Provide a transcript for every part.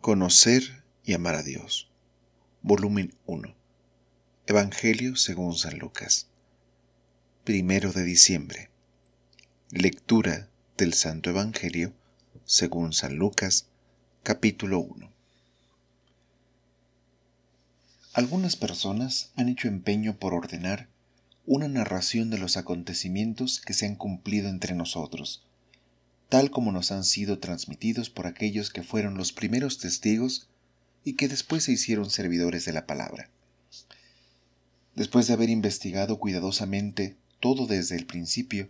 Conocer y amar a Dios. Volumen 1. Evangelio según San Lucas. Primero de diciembre. Lectura del Santo Evangelio según San Lucas, capítulo 1. Algunas personas han hecho empeño por ordenar una narración de los acontecimientos que se han cumplido entre nosotros tal como nos han sido transmitidos por aquellos que fueron los primeros testigos y que después se hicieron servidores de la palabra. Después de haber investigado cuidadosamente todo desde el principio,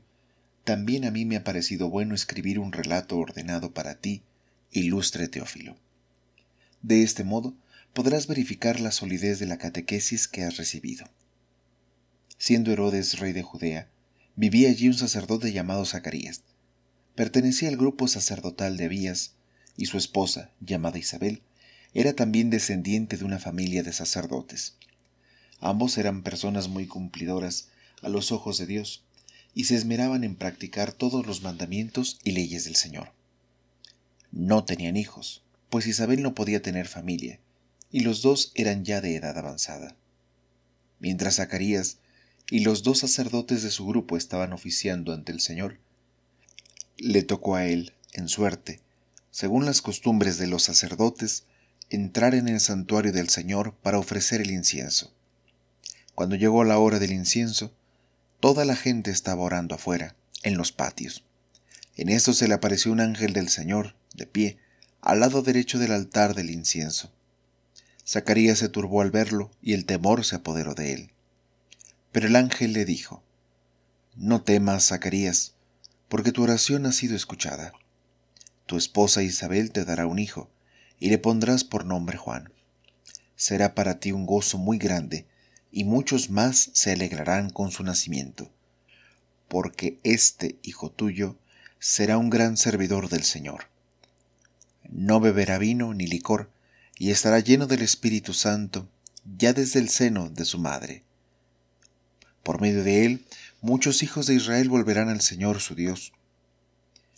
también a mí me ha parecido bueno escribir un relato ordenado para ti, ilustre Teófilo. De este modo podrás verificar la solidez de la catequesis que has recibido. Siendo Herodes rey de Judea, vivía allí un sacerdote llamado Zacarías, pertenecía al grupo sacerdotal de Abías, y su esposa, llamada Isabel, era también descendiente de una familia de sacerdotes. Ambos eran personas muy cumplidoras a los ojos de Dios, y se esmeraban en practicar todos los mandamientos y leyes del Señor. No tenían hijos, pues Isabel no podía tener familia, y los dos eran ya de edad avanzada. Mientras Zacarías y los dos sacerdotes de su grupo estaban oficiando ante el Señor, le tocó a él, en suerte, según las costumbres de los sacerdotes, entrar en el santuario del Señor para ofrecer el incienso. Cuando llegó la hora del incienso, toda la gente estaba orando afuera, en los patios. En esto se le apareció un ángel del Señor, de pie, al lado derecho del altar del incienso. Zacarías se turbó al verlo y el temor se apoderó de él. Pero el ángel le dijo, No temas, Zacarías, porque tu oración ha sido escuchada. Tu esposa Isabel te dará un hijo, y le pondrás por nombre Juan. Será para ti un gozo muy grande, y muchos más se alegrarán con su nacimiento, porque este hijo tuyo será un gran servidor del Señor. No beberá vino ni licor, y estará lleno del Espíritu Santo ya desde el seno de su madre. Por medio de él muchos hijos de Israel volverán al Señor su Dios.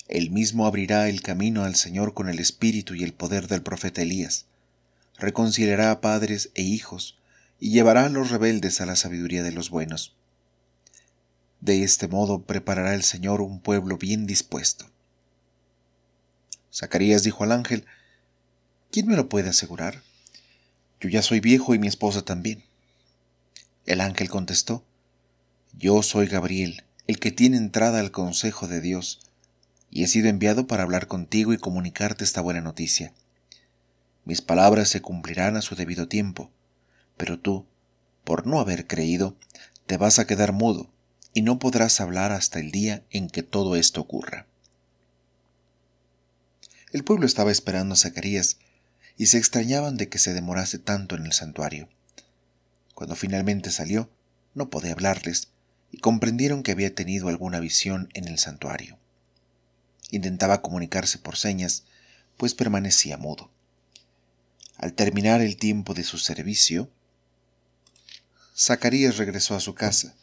Él mismo abrirá el camino al Señor con el espíritu y el poder del profeta Elías. Reconciliará a padres e hijos y llevará a los rebeldes a la sabiduría de los buenos. De este modo preparará el Señor un pueblo bien dispuesto. Zacarías dijo al ángel, ¿quién me lo puede asegurar? Yo ya soy viejo y mi esposa también. El ángel contestó, yo soy Gabriel, el que tiene entrada al consejo de Dios, y he sido enviado para hablar contigo y comunicarte esta buena noticia. Mis palabras se cumplirán a su debido tiempo, pero tú, por no haber creído, te vas a quedar mudo y no podrás hablar hasta el día en que todo esto ocurra. El pueblo estaba esperando a Zacarías y se extrañaban de que se demorase tanto en el santuario. Cuando finalmente salió, no podía hablarles, y comprendieron que había tenido alguna visión en el santuario. Intentaba comunicarse por señas, pues permanecía mudo. Al terminar el tiempo de su servicio, Zacarías regresó a su casa,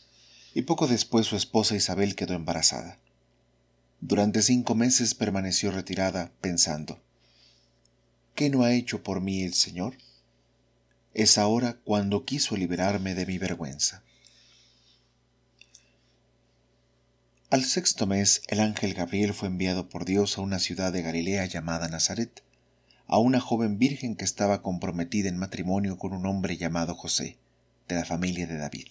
y poco después su esposa Isabel quedó embarazada. Durante cinco meses permaneció retirada, pensando, ¿qué no ha hecho por mí el Señor? Es ahora cuando quiso liberarme de mi vergüenza. Al sexto mes, el ángel Gabriel fue enviado por Dios a una ciudad de Galilea llamada Nazaret, a una joven virgen que estaba comprometida en matrimonio con un hombre llamado José, de la familia de David.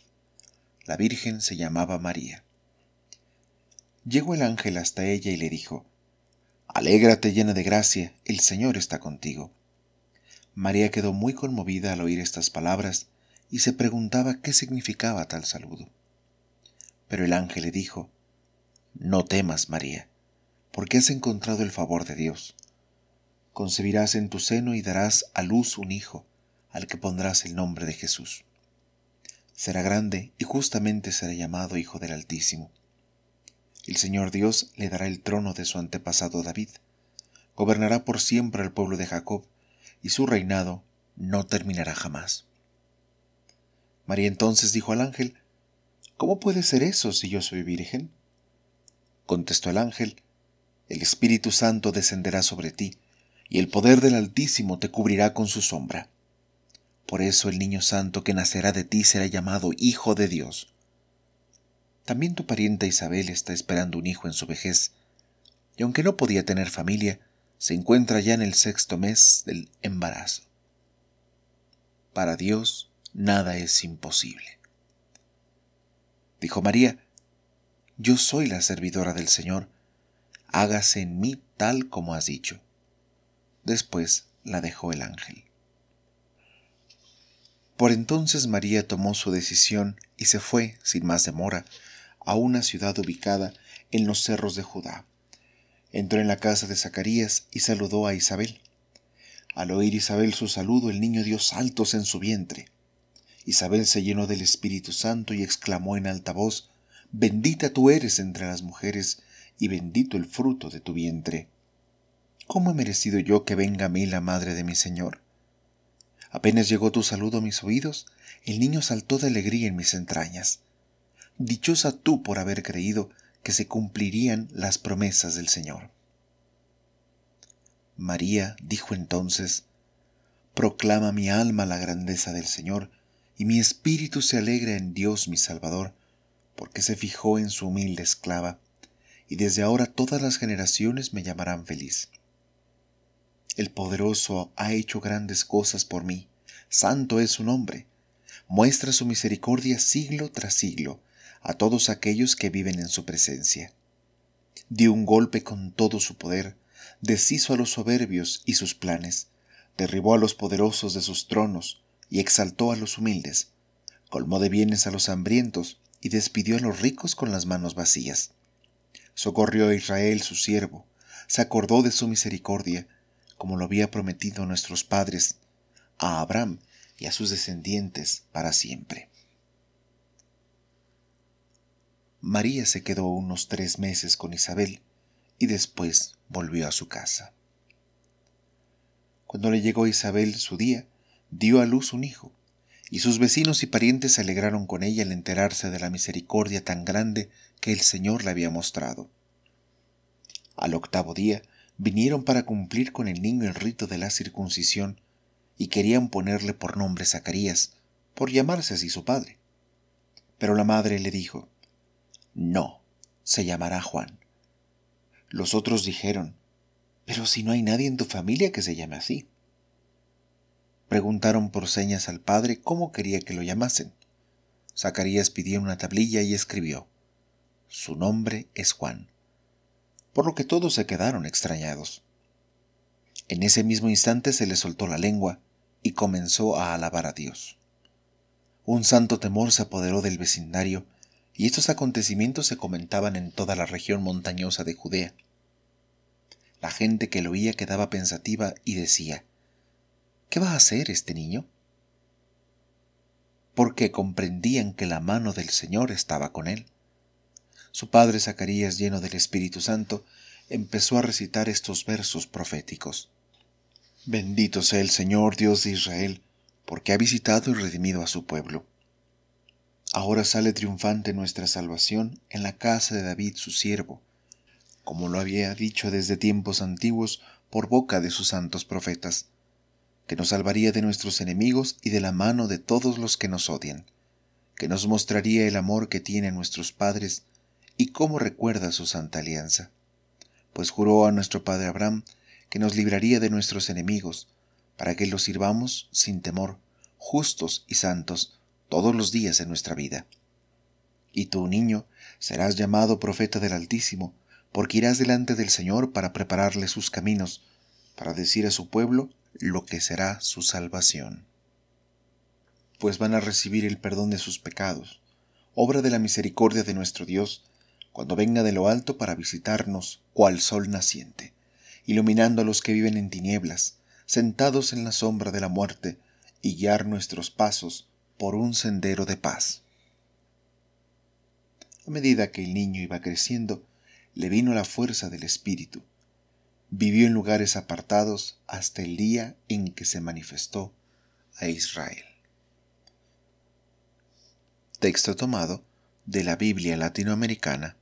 La virgen se llamaba María. Llegó el ángel hasta ella y le dijo, Alégrate llena de gracia, el Señor está contigo. María quedó muy conmovida al oír estas palabras y se preguntaba qué significaba tal saludo. Pero el ángel le dijo, no temas, María, porque has encontrado el favor de Dios. Concebirás en tu seno y darás a luz un hijo, al que pondrás el nombre de Jesús. Será grande y justamente será llamado Hijo del Altísimo. El Señor Dios le dará el trono de su antepasado David. Gobernará por siempre al pueblo de Jacob, y su reinado no terminará jamás. María entonces dijo al ángel, ¿Cómo puede ser eso si yo soy virgen? Contestó el ángel, el Espíritu Santo descenderá sobre ti, y el poder del Altísimo te cubrirá con su sombra. Por eso el niño santo que nacerá de ti será llamado Hijo de Dios. También tu parienta Isabel está esperando un hijo en su vejez, y aunque no podía tener familia, se encuentra ya en el sexto mes del embarazo. Para Dios nada es imposible. Dijo María, Yo soy la servidora del Señor, hágase en mí tal como has dicho. Después la dejó el ángel. Por entonces María tomó su decisión y se fue, sin más demora, a una ciudad ubicada en los cerros de Judá. Entró en la casa de Zacarías y saludó a Isabel. Al oír Isabel su saludo, el niño dio saltos en su vientre. Isabel se llenó del Espíritu Santo y exclamó en alta voz, Bendita tú eres entre las mujeres, y bendito el fruto de tu vientre. ¿Cómo he merecido yo que venga a mí la madre de mi Señor? Apenas llegó tu saludo a mis oídos, el niño saltó de alegría en mis entrañas. Dichosa tú por haber creído que se cumplirían las promesas del Señor. María dijo entonces, Proclama mi alma la grandeza del Señor, y mi espíritu se alegra en Dios mi Salvador, porque se fijó en su humilde esclava, y desde ahora todas las generaciones me llamarán feliz. El poderoso ha hecho grandes cosas por mí, santo es su nombre, muestra su misericordia siglo tras siglo a todos aquellos que viven en su presencia. Dio un golpe con todo su poder, deshizo a los soberbios y sus planes, derribó a los poderosos de sus tronos y exaltó a los humildes, colmó de bienes a los hambrientos y despidió a los ricos con las manos vacías. Socorrió a Israel su siervo, se acordó de su misericordia, como lo había prometido a nuestros padres, a Abraham y a sus descendientes para siempre. María se quedó unos tres meses con Isabel y después volvió a su casa. Cuando le llegó Isabel su día, dio a luz un hijo, y sus vecinos y parientes se alegraron con ella al enterarse de la misericordia tan grande que el Señor le había mostrado. Al octavo día vinieron para cumplir con el niño el rito de la circuncisión y querían ponerle por nombre Zacarías, por llamarse así su padre. Pero la madre le dijo, no, se llamará Juan. Los otros dijeron, pero si no hay nadie en tu familia que se llame así. Preguntaron por señas al padre cómo quería que lo llamasen. Zacarías pidió una tablilla y escribió, Su nombre es Juan. Por lo que todos se quedaron extrañados. En ese mismo instante se le soltó la lengua y comenzó a alabar a Dios. Un santo temor se apoderó del vecindario y estos acontecimientos se comentaban en toda la región montañosa de Judea. La gente que lo oía quedaba pensativa y decía, ¿qué va a hacer este niño? Porque comprendían que la mano del Señor estaba con él. Su padre Zacarías, lleno del Espíritu Santo, empezó a recitar estos versos proféticos. Bendito sea el Señor Dios de Israel, porque ha visitado y redimido a su pueblo Ahora sale triunfante nuestra salvación en la casa de David su siervo, como lo había dicho desde tiempos antiguos por boca de sus santos profetas, que nos salvaría de nuestros enemigos y de la mano de todos los que nos odian, que nos mostraría el amor que tiene a nuestros padres y cómo recuerda su santa alianza, pues juró a nuestro padre Abraham que nos libraría de nuestros enemigos, para que los sirvamos sin temor, justos y santos, todos los días de nuestra vida. Y tú, niño, serás llamado profeta del Altísimo, porque irás delante del Señor para prepararle sus caminos, para decir a su pueblo lo que será su salvación. Pues van a recibir el perdón de sus pecados, obra de la misericordia de nuestro Dios, cuando venga de lo alto para visitarnos cual sol naciente, iluminando a los que viven en tinieblas, sentados en la sombra de la muerte, y guiar nuestros pasos por un sendero de paz. A medida que el niño iba creciendo, le vino la fuerza del Espíritu. Vivió en lugares apartados hasta el día en que se manifestó a Israel. Texto tomado de la Biblia latinoamericana